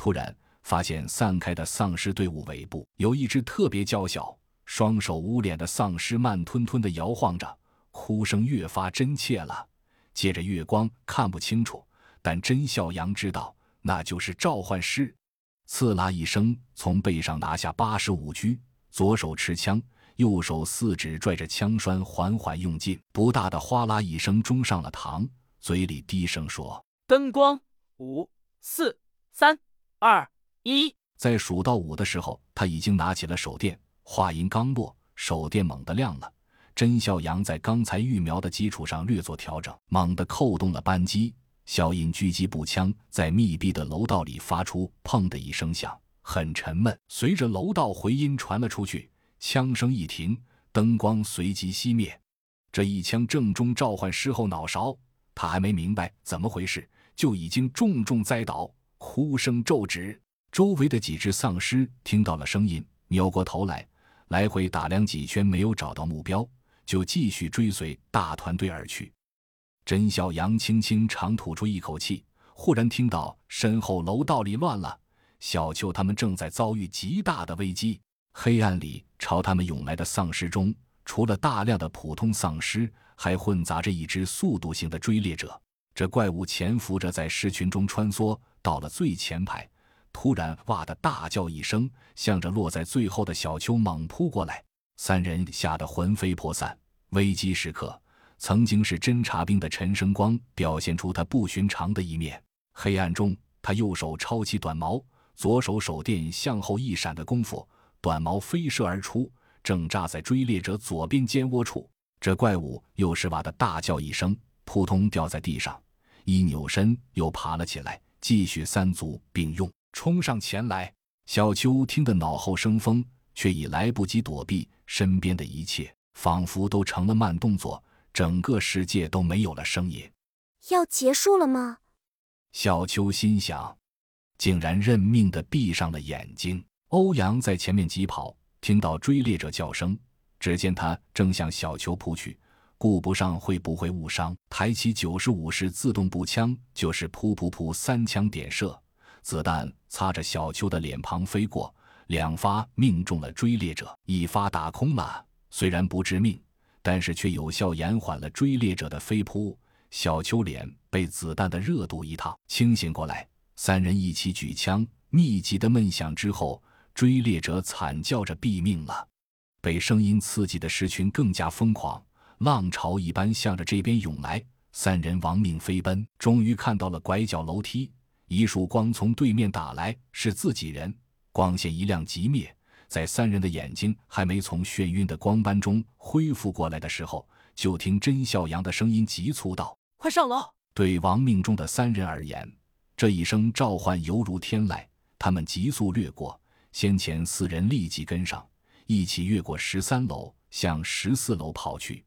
突然发现散开的丧尸队伍尾部有一只特别娇小、双手捂脸的丧尸，慢吞吞地摇晃着，哭声越发真切了。借着月光看不清楚，但甄笑阳知道那就是召唤师。刺啦一声，从背上拿下八十五狙，左手持枪，右手四指拽着枪栓，缓缓用劲，不大的哗啦一声中上了膛，嘴里低声说：“灯光，五、四、三、二、一。”在数到五的时候，他已经拿起了手电。话音刚落，手电猛地亮了。甄笑阳在刚才预瞄的基础上略作调整，猛地扣动了扳机。小印狙击步枪在密闭的楼道里发出“砰”的一声响，很沉闷。随着楼道回音传了出去，枪声一停，灯光随即熄灭。这一枪正中召唤师后脑勺，他还没明白怎么回事，就已经重重栽倒，呼声骤止。周围的几只丧尸听到了声音，扭过头来，来回打量几圈，没有找到目标，就继续追随大团队而去。甄小杨轻轻长吐出一口气，忽然听到身后楼道里乱了，小邱他们正在遭遇极大的危机。黑暗里朝他们涌来的丧尸中，除了大量的普通丧尸，还混杂着一只速度型的追猎者。这怪物潜伏着在尸群中穿梭，到了最前排，突然“哇”的大叫一声，向着落在最后的小丘猛扑过来。三人吓得魂飞魄散。危机时刻。曾经是侦察兵的陈生光表现出他不寻常的一面。黑暗中，他右手抄起短矛，左手手电向后一闪的功夫，短矛飞射而出，正扎在追猎者左边肩窝处。这怪物又是哇的大叫一声，扑通掉在地上，一扭身又爬了起来，继续三足并用冲上前来。小秋听得脑后生风，却已来不及躲避，身边的一切仿佛都成了慢动作。整个世界都没有了声音，要结束了吗？小秋心想，竟然认命的闭上了眼睛。欧阳在前面疾跑，听到追猎者叫声，只见他正向小秋扑去，顾不上会不会误伤，抬起九十五式自动步枪，就是噗噗噗三枪点射，子弹擦着小秋的脸庞飞过，两发命中了追猎者，一发打空了，虽然不致命。但是却有效延缓了追猎者的飞扑。小秋脸被子弹的热度一烫，清醒过来。三人一起举枪，密集的闷响之后，追猎者惨叫着毙命了。被声音刺激的狮群更加疯狂，浪潮一般向着这边涌来。三人亡命飞奔，终于看到了拐角楼梯。一束光从对面打来，是自己人。光线一亮即灭。在三人的眼睛还没从眩晕的光斑中恢复过来的时候，就听甄笑阳的声音急促道：“快上楼！”对亡命中的三人而言，这一声召唤犹如天籁。他们急速掠过，先前四人立即跟上，一起越过十三楼，向十四楼跑去。